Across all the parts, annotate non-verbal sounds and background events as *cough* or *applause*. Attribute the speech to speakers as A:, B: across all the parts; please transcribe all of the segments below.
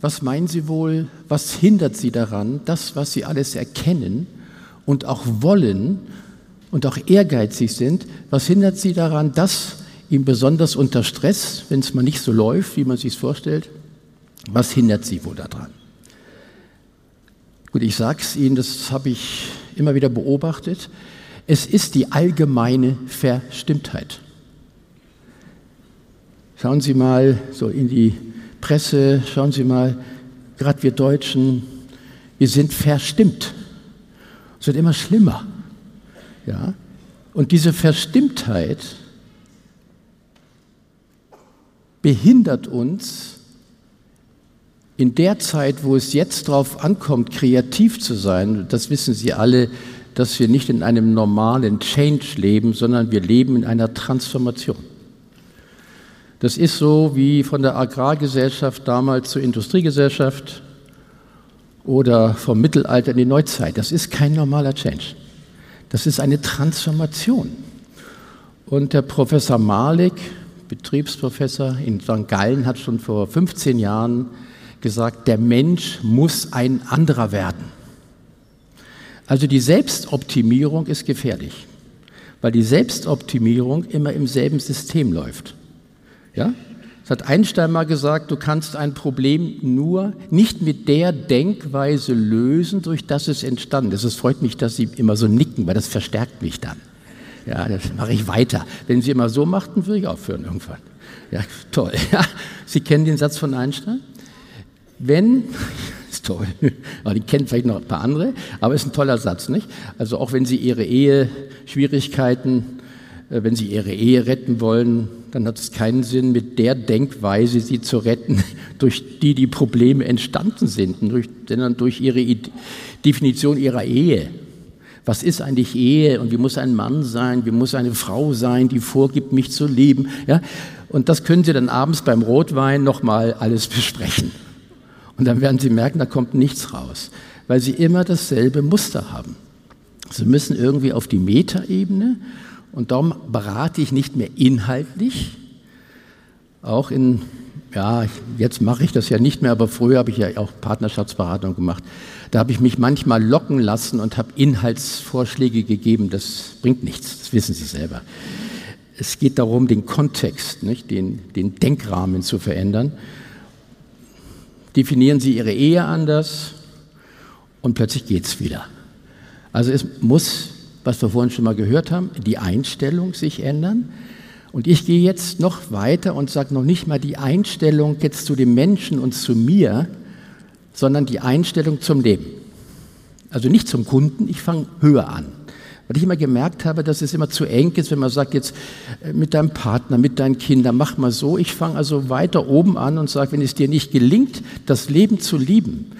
A: Was meinen Sie wohl, was hindert Sie daran, das, was Sie alles erkennen und auch wollen und auch ehrgeizig sind, was hindert Sie daran, das Ihnen besonders unter Stress, wenn es mal nicht so läuft, wie man sich es vorstellt, was hindert Sie wohl daran? Gut, ich sage es Ihnen, das habe ich immer wieder beobachtet. Es ist die allgemeine Verstimmtheit. Schauen Sie mal so in die Presse, schauen Sie mal, gerade wir Deutschen, wir sind verstimmt. Es wird immer schlimmer. Ja? Und diese Verstimmtheit behindert uns in der Zeit, wo es jetzt darauf ankommt, kreativ zu sein, das wissen Sie alle, dass wir nicht in einem normalen Change leben, sondern wir leben in einer Transformation. Das ist so wie von der Agrargesellschaft damals zur Industriegesellschaft oder vom Mittelalter in die Neuzeit. Das ist kein normaler Change. Das ist eine Transformation. Und der Professor Malik, Betriebsprofessor in St. Gallen, hat schon vor 15 Jahren gesagt, der Mensch muss ein anderer werden. Also die Selbstoptimierung ist gefährlich, weil die Selbstoptimierung immer im selben System läuft. Ja? Das hat Einstein mal gesagt, du kannst ein Problem nur nicht mit der Denkweise lösen, durch das es entstanden ist. Es freut mich, dass Sie immer so nicken, weil das verstärkt mich dann. Ja, das mache ich weiter. Wenn Sie immer so machten, würde ich aufhören irgendwann. Ja, toll. *laughs* Ja, Sie kennen den Satz von Einstein? Wenn, *laughs* ist toll, aber die kennen vielleicht noch ein paar andere, aber ist ein toller Satz, nicht? Also auch wenn Sie Ihre Ehe Schwierigkeiten, äh, wenn Sie Ihre Ehe retten wollen, dann hat es keinen Sinn, mit der Denkweise sie zu retten, *laughs* durch die die Probleme entstanden sind, sondern durch ihre Definition ihrer Ehe. Was ist eigentlich Ehe und wie muss ein Mann sein, wie muss eine Frau sein, die vorgibt, mich zu lieben? Ja? Und das können Sie dann abends beim Rotwein nochmal alles *laughs* besprechen. Und dann werden Sie merken, da kommt nichts raus, weil Sie immer dasselbe Muster haben. Sie müssen irgendwie auf die Metaebene und darum berate ich nicht mehr inhaltlich, auch in, ja, jetzt mache ich das ja nicht mehr, aber früher habe ich ja auch Partnerschaftsberatung gemacht. Da habe ich mich manchmal locken lassen und habe Inhaltsvorschläge gegeben. Das bringt nichts, das wissen Sie selber. Es geht darum, den Kontext, nicht, den, den Denkrahmen zu verändern. Definieren Sie Ihre Ehe anders und plötzlich geht es wieder. Also es muss was wir vorhin schon mal gehört haben, die Einstellung sich ändern. Und ich gehe jetzt noch weiter und sage noch nicht mal die Einstellung jetzt zu dem Menschen und zu mir, sondern die Einstellung zum Leben. Also nicht zum Kunden, ich fange höher an. Weil ich immer gemerkt habe, dass es immer zu eng ist, wenn man sagt, jetzt äh, mit deinem Partner, mit deinen Kindern, mach mal so. Ich fange also weiter oben an und sage, wenn es dir nicht gelingt, das Leben zu lieben,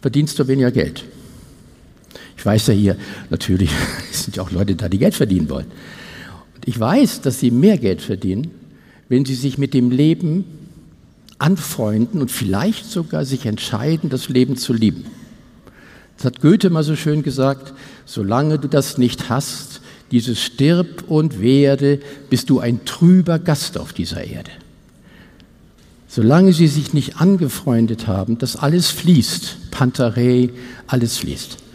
A: verdienst du weniger Geld. Ich weiß ja hier, natürlich *laughs* sind ja auch Leute da, die Geld verdienen wollen. Und ich weiß, dass sie mehr Geld verdienen, wenn sie sich mit dem Leben anfreunden und vielleicht sogar sich entscheiden, das Leben zu lieben. Das hat Goethe mal so schön gesagt, solange du das nicht hast, dieses stirb und werde, bist du ein trüber Gast auf dieser Erde. Solange sie sich nicht angefreundet haben, dass alles fließt, Pantarei, alles fließt.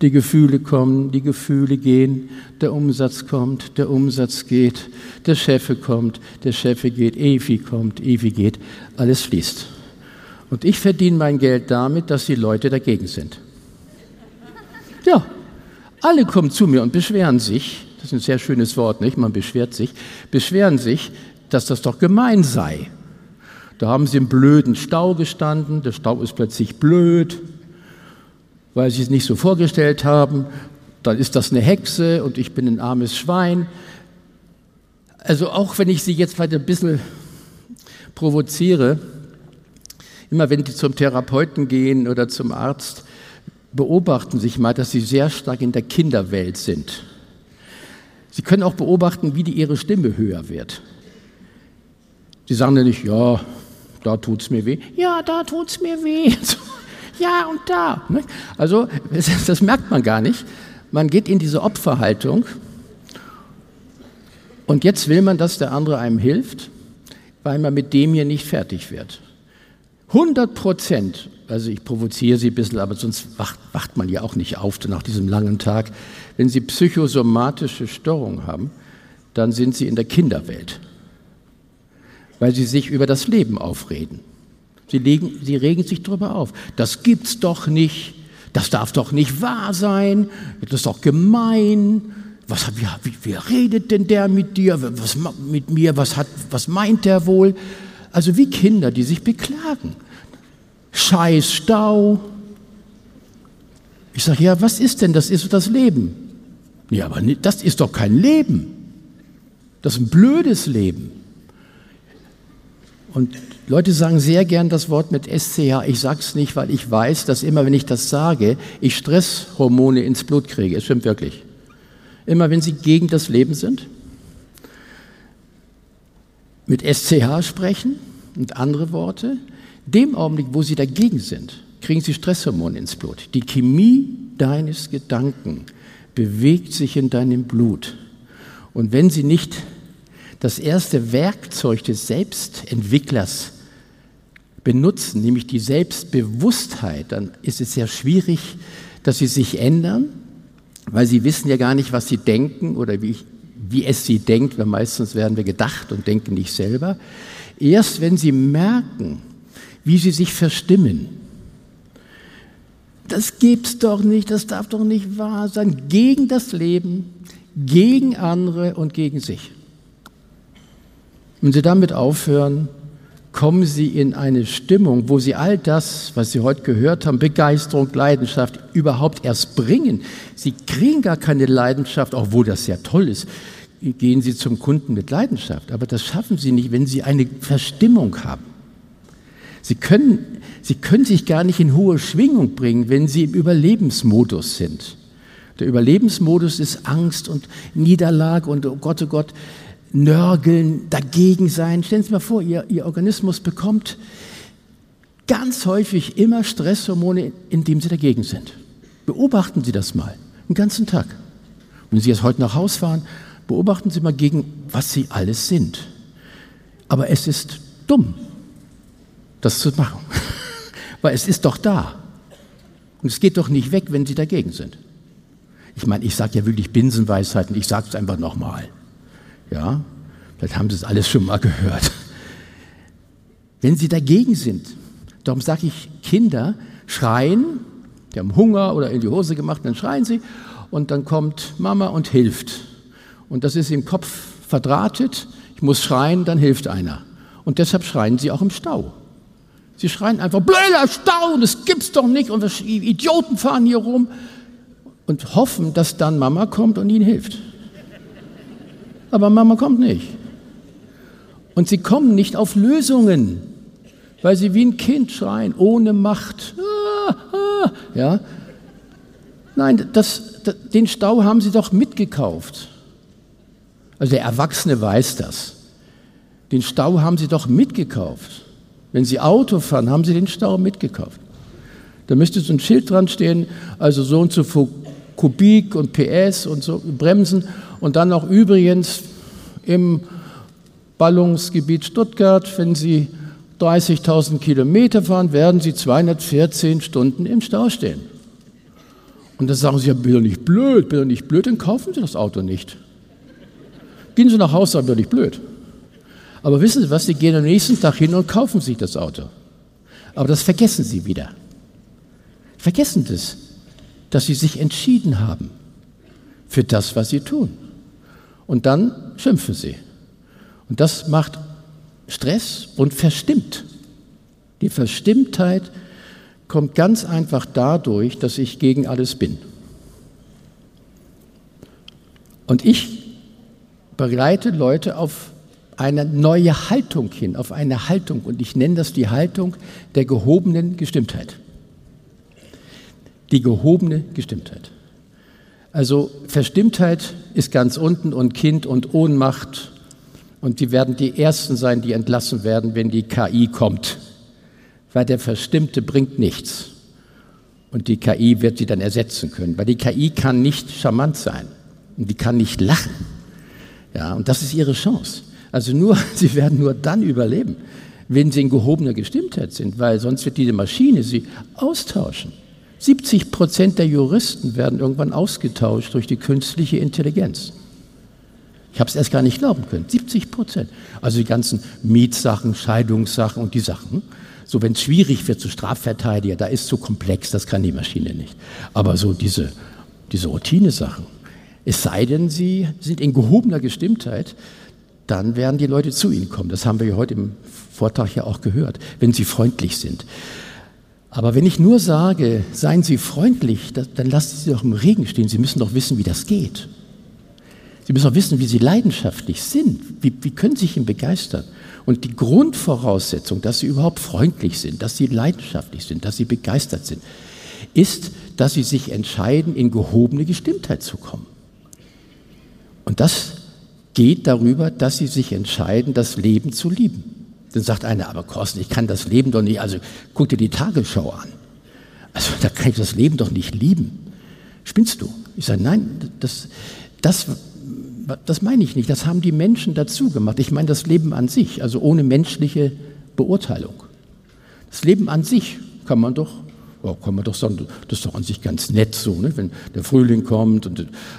A: Die Gefühle kommen, die Gefühle gehen, der Umsatz kommt, der Umsatz geht, der Chef kommt, der Chef geht, Evi kommt, Evi geht, alles fließt. Und ich verdiene mein Geld damit, dass die Leute dagegen sind. Ja, alle kommen zu mir und beschweren sich, das ist ein sehr schönes Wort, nicht? Man beschwert sich, beschweren sich, dass das doch gemein sei. Da haben sie im blöden Stau gestanden, der Stau ist plötzlich blöd, weil sie es nicht so vorgestellt haben. Dann ist das eine Hexe und ich bin ein armes Schwein. Also auch wenn ich sie jetzt weiter ein bisschen provoziere, immer wenn Sie zum Therapeuten gehen oder zum Arzt, beobachten sich mal, dass Sie sehr stark in der Kinderwelt sind. Sie können auch beobachten, wie die Ihre Stimme höher wird. Sie sagen nicht, ja, da tut es mir weh. Ja, da tut es mir weh. *laughs* Ja, und da. Ne? Also, *laughs* das merkt man gar nicht. Man geht in diese Opferhaltung und jetzt will man, dass der andere einem hilft, weil man mit dem hier nicht fertig wird. 100 Prozent, also ich provoziere Sie ein bisschen, aber sonst wacht, wacht man ja auch nicht auf nach diesem langen Tag. Wenn Sie psychosomatische Störungen haben, dann sind Sie in der Kinderwelt weil sie sich über das Leben aufreden. Sie, legen, sie regen sich darüber auf. Das gibt's doch nicht. Das darf doch nicht wahr sein. Das ist doch gemein. Was, wie, wie, wie redet denn der mit dir? Was mit mir? Was, hat, was meint der wohl? Also wie Kinder, die sich beklagen. Scheiß Stau. Ich sage, ja, was ist denn? Das ist das Leben. Ja, aber das ist doch kein Leben. Das ist ein blödes Leben. Und Leute sagen sehr gern das Wort mit SCH. Ich sage es nicht, weil ich weiß, dass immer, wenn ich das sage, ich Stresshormone ins Blut kriege. Es stimmt wirklich. Immer, wenn sie gegen das Leben sind, mit SCH sprechen und andere Worte, dem Augenblick, wo sie dagegen sind, kriegen sie Stresshormone ins Blut. Die Chemie deines Gedanken bewegt sich in deinem Blut. Und wenn sie nicht das erste Werkzeug des Selbstentwicklers benutzen, nämlich die Selbstbewusstheit, dann ist es sehr schwierig, dass sie sich ändern, weil sie wissen ja gar nicht, was sie denken oder wie, wie es sie denkt, weil meistens werden wir gedacht und denken nicht selber. Erst wenn sie merken, wie sie sich verstimmen, das gibt's doch nicht, das darf doch nicht wahr sein, gegen das Leben, gegen andere und gegen sich. Wenn Sie damit aufhören, kommen Sie in eine Stimmung, wo Sie all das, was Sie heute gehört haben, Begeisterung, Leidenschaft, überhaupt erst bringen. Sie kriegen gar keine Leidenschaft, obwohl das sehr toll ist. Gehen Sie zum Kunden mit Leidenschaft, aber das schaffen Sie nicht, wenn Sie eine Verstimmung haben. Sie können, Sie können sich gar nicht in hohe Schwingung bringen, wenn Sie im Überlebensmodus sind. Der Überlebensmodus ist Angst und Niederlage und oh Gott, oh Gott, nörgeln, dagegen sein. Stellen Sie sich mal vor, Ihr, Ihr Organismus bekommt ganz häufig immer Stresshormone, indem Sie dagegen sind. Beobachten Sie das mal, den ganzen Tag. Wenn Sie jetzt heute nach Hause fahren, beobachten Sie mal gegen, was Sie alles sind. Aber es ist dumm, das zu machen, *laughs* weil es ist doch da. Und es geht doch nicht weg, wenn Sie dagegen sind. Ich meine, ich sage ja wirklich Binsenweisheiten, ich sage es einfach nochmal. Ja, vielleicht haben Sie es alles schon mal gehört. Wenn Sie dagegen sind, darum sage ich, Kinder schreien, die haben Hunger oder in die Hose gemacht, dann schreien sie und dann kommt Mama und hilft. Und das ist im Kopf verdrahtet, ich muss schreien, dann hilft einer. Und deshalb schreien sie auch im Stau. Sie schreien einfach, blöder Stau, das gibt's doch nicht und Idioten fahren hier rum und hoffen, dass dann Mama kommt und ihnen hilft aber Mama kommt nicht. Und sie kommen nicht auf Lösungen, weil sie wie ein Kind schreien, ohne Macht. Ah, ah, ja. Nein, das, den Stau haben sie doch mitgekauft. Also der Erwachsene weiß das. Den Stau haben sie doch mitgekauft. Wenn sie Auto fahren, haben sie den Stau mitgekauft. Da müsste so ein Schild dran stehen, also so und so Kubik und PS und so Bremsen und dann noch übrigens im Ballungsgebiet Stuttgart, wenn Sie 30.000 Kilometer fahren, werden Sie 214 Stunden im Stau stehen. Und dann sagen Sie, ja, bin doch nicht blöd, bin doch nicht blöd, dann kaufen Sie das Auto nicht. Gehen Sie nach Hause, sagen, bin doch nicht blöd. Aber wissen Sie was, Sie gehen am nächsten Tag hin und kaufen sich das Auto. Aber das vergessen Sie wieder. Vergessen das dass sie sich entschieden haben für das, was sie tun. Und dann schimpfen sie. Und das macht Stress und verstimmt. Die Verstimmtheit kommt ganz einfach dadurch, dass ich gegen alles bin. Und ich begleite Leute auf eine neue Haltung hin, auf eine Haltung. Und ich nenne das die Haltung der gehobenen Gestimmtheit. Die gehobene Gestimmtheit. Also Verstimmtheit ist ganz unten und Kind und Ohnmacht. Und die werden die Ersten sein, die entlassen werden, wenn die KI kommt. Weil der Verstimmte bringt nichts. Und die KI wird sie dann ersetzen können. Weil die KI kann nicht charmant sein. Und die kann nicht lachen. Ja, und das ist ihre Chance. Also nur, *laughs* sie werden nur dann überleben, wenn sie in gehobener Gestimmtheit sind, weil sonst wird diese Maschine sie austauschen. 70 Prozent der Juristen werden irgendwann ausgetauscht durch die künstliche Intelligenz. Ich habe es erst gar nicht glauben können. 70 Prozent. Also die ganzen Mietsachen, Scheidungssachen und die Sachen. So, wenn es schwierig wird, so Strafverteidiger, da ist so komplex, das kann die Maschine nicht. Aber so diese, diese Routine-Sachen, es sei denn, sie sind in gehobener Gestimmtheit, dann werden die Leute zu ihnen kommen. Das haben wir ja heute im Vortrag ja auch gehört, wenn sie freundlich sind. Aber wenn ich nur sage, seien Sie freundlich, dann lassen Sie doch im Regen stehen. Sie müssen doch wissen, wie das geht. Sie müssen auch wissen, wie Sie leidenschaftlich sind. Wie, wie können Sie sich ihm begeistern? Und die Grundvoraussetzung, dass Sie überhaupt freundlich sind, dass Sie leidenschaftlich sind, dass Sie begeistert sind, ist, dass Sie sich entscheiden, in gehobene Gestimmtheit zu kommen. Und das geht darüber, dass Sie sich entscheiden, das Leben zu lieben. Dann sagt einer, aber Korsten, ich kann das Leben doch nicht, also guck dir die Tagesschau an. Also da kann ich das Leben doch nicht lieben. Spinnst du? Ich sage, nein, das, das, das meine ich nicht. Das haben die Menschen dazu gemacht. Ich meine das Leben an sich, also ohne menschliche Beurteilung. Das Leben an sich kann man doch ja, kann man doch sagen, das ist doch an sich ganz nett so, ne? wenn der Frühling kommt und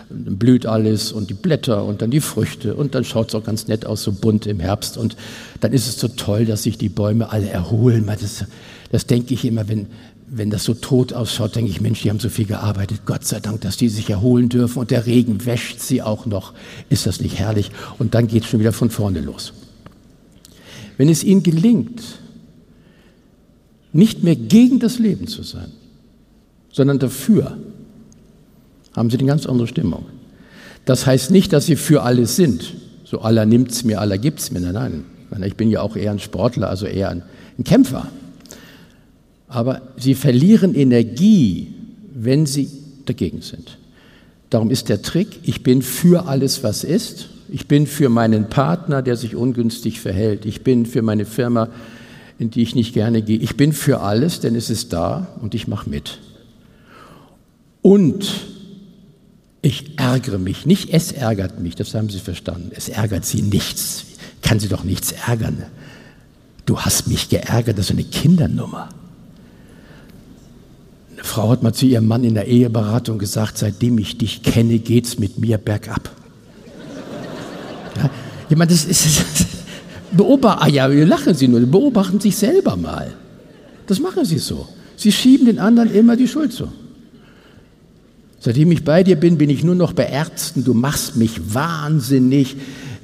A: dann blüht alles und die Blätter und dann die Früchte und dann schaut es auch ganz nett aus, so bunt im Herbst und dann ist es so toll, dass sich die Bäume alle erholen. Das, das denke ich immer, wenn, wenn das so tot ausschaut, denke ich, Mensch, die haben so viel gearbeitet, Gott sei Dank, dass die sich erholen dürfen und der Regen wäscht sie auch noch. Ist das nicht herrlich? Und dann geht es schon wieder von vorne los. Wenn es ihnen gelingt, nicht mehr gegen das Leben zu sein, sondern dafür, haben sie eine ganz andere Stimmung. Das heißt nicht, dass sie für alles sind. So aller nimmt's mir, aller gibt's mir. Nein, nein. Ich bin ja auch eher ein Sportler, also eher ein, ein Kämpfer. Aber sie verlieren Energie, wenn sie dagegen sind. Darum ist der Trick, ich bin für alles, was ist. Ich bin für meinen Partner, der sich ungünstig verhält. Ich bin für meine Firma, in die ich nicht gerne gehe. Ich bin für alles, denn es ist da und ich mache mit. Und ich ärgere mich. Nicht es ärgert mich, das haben Sie verstanden. Es ärgert Sie nichts. Kann Sie doch nichts ärgern. Du hast mich geärgert, das ist eine Kindernummer. Eine Frau hat mal zu ihrem Mann in der Eheberatung gesagt, seitdem ich dich kenne, geht's mit mir bergab. Ja, ich meine, das ist, Beobachten, ah ja, lachen Sie nur, beobachten sich selber mal. Das machen Sie so. Sie schieben den anderen immer die Schuld zu. Seitdem ich bei dir bin, bin ich nur noch bei Ärzten. Du machst mich wahnsinnig.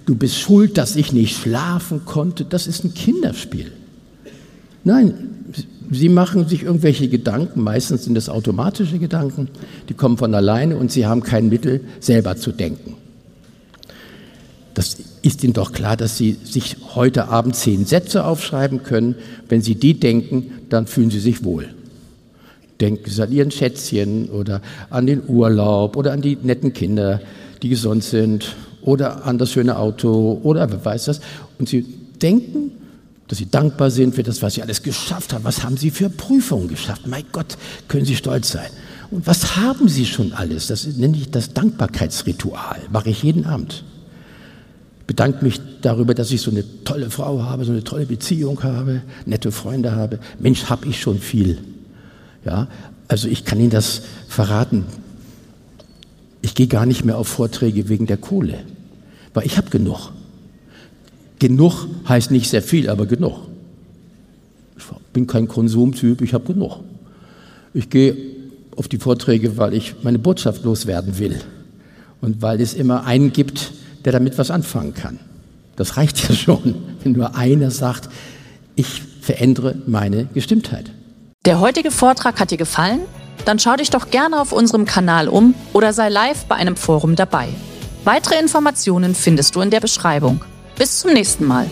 A: Du bist schuld, dass ich nicht schlafen konnte. Das ist ein Kinderspiel. Nein, sie machen sich irgendwelche Gedanken. Meistens sind es automatische Gedanken. Die kommen von alleine und sie haben kein Mittel, selber zu denken. Das ist Ihnen doch klar, dass Sie sich heute Abend zehn Sätze aufschreiben können. Wenn Sie die denken, dann fühlen Sie sich wohl. Denken Sie an Ihren Schätzchen oder an den Urlaub oder an die netten Kinder, die gesund sind oder an das schöne Auto oder wer weiß das. Und Sie denken, dass Sie dankbar sind für das, was Sie alles geschafft haben. Was haben Sie für Prüfungen geschafft? Mein Gott, können Sie stolz sein. Und was haben Sie schon alles? Das nenne ich das Dankbarkeitsritual. Mache ich jeden Abend bedanke mich darüber, dass ich so eine tolle Frau habe, so eine tolle Beziehung habe, nette Freunde habe. Mensch, habe ich schon viel. Ja, also ich kann Ihnen das verraten. Ich gehe gar nicht mehr auf Vorträge wegen der Kohle, weil ich habe genug. Genug heißt nicht sehr viel, aber genug. Ich bin kein Konsumtyp, ich habe genug. Ich gehe auf die Vorträge, weil ich meine Botschaft loswerden will und weil es immer einen gibt, der damit was anfangen kann. Das reicht ja schon, wenn nur einer sagt, ich verändere meine Gestimmtheit.
B: Der heutige Vortrag hat dir gefallen? Dann schau dich doch gerne auf unserem Kanal um oder sei live bei einem Forum dabei. Weitere Informationen findest du in der Beschreibung. Bis zum nächsten Mal.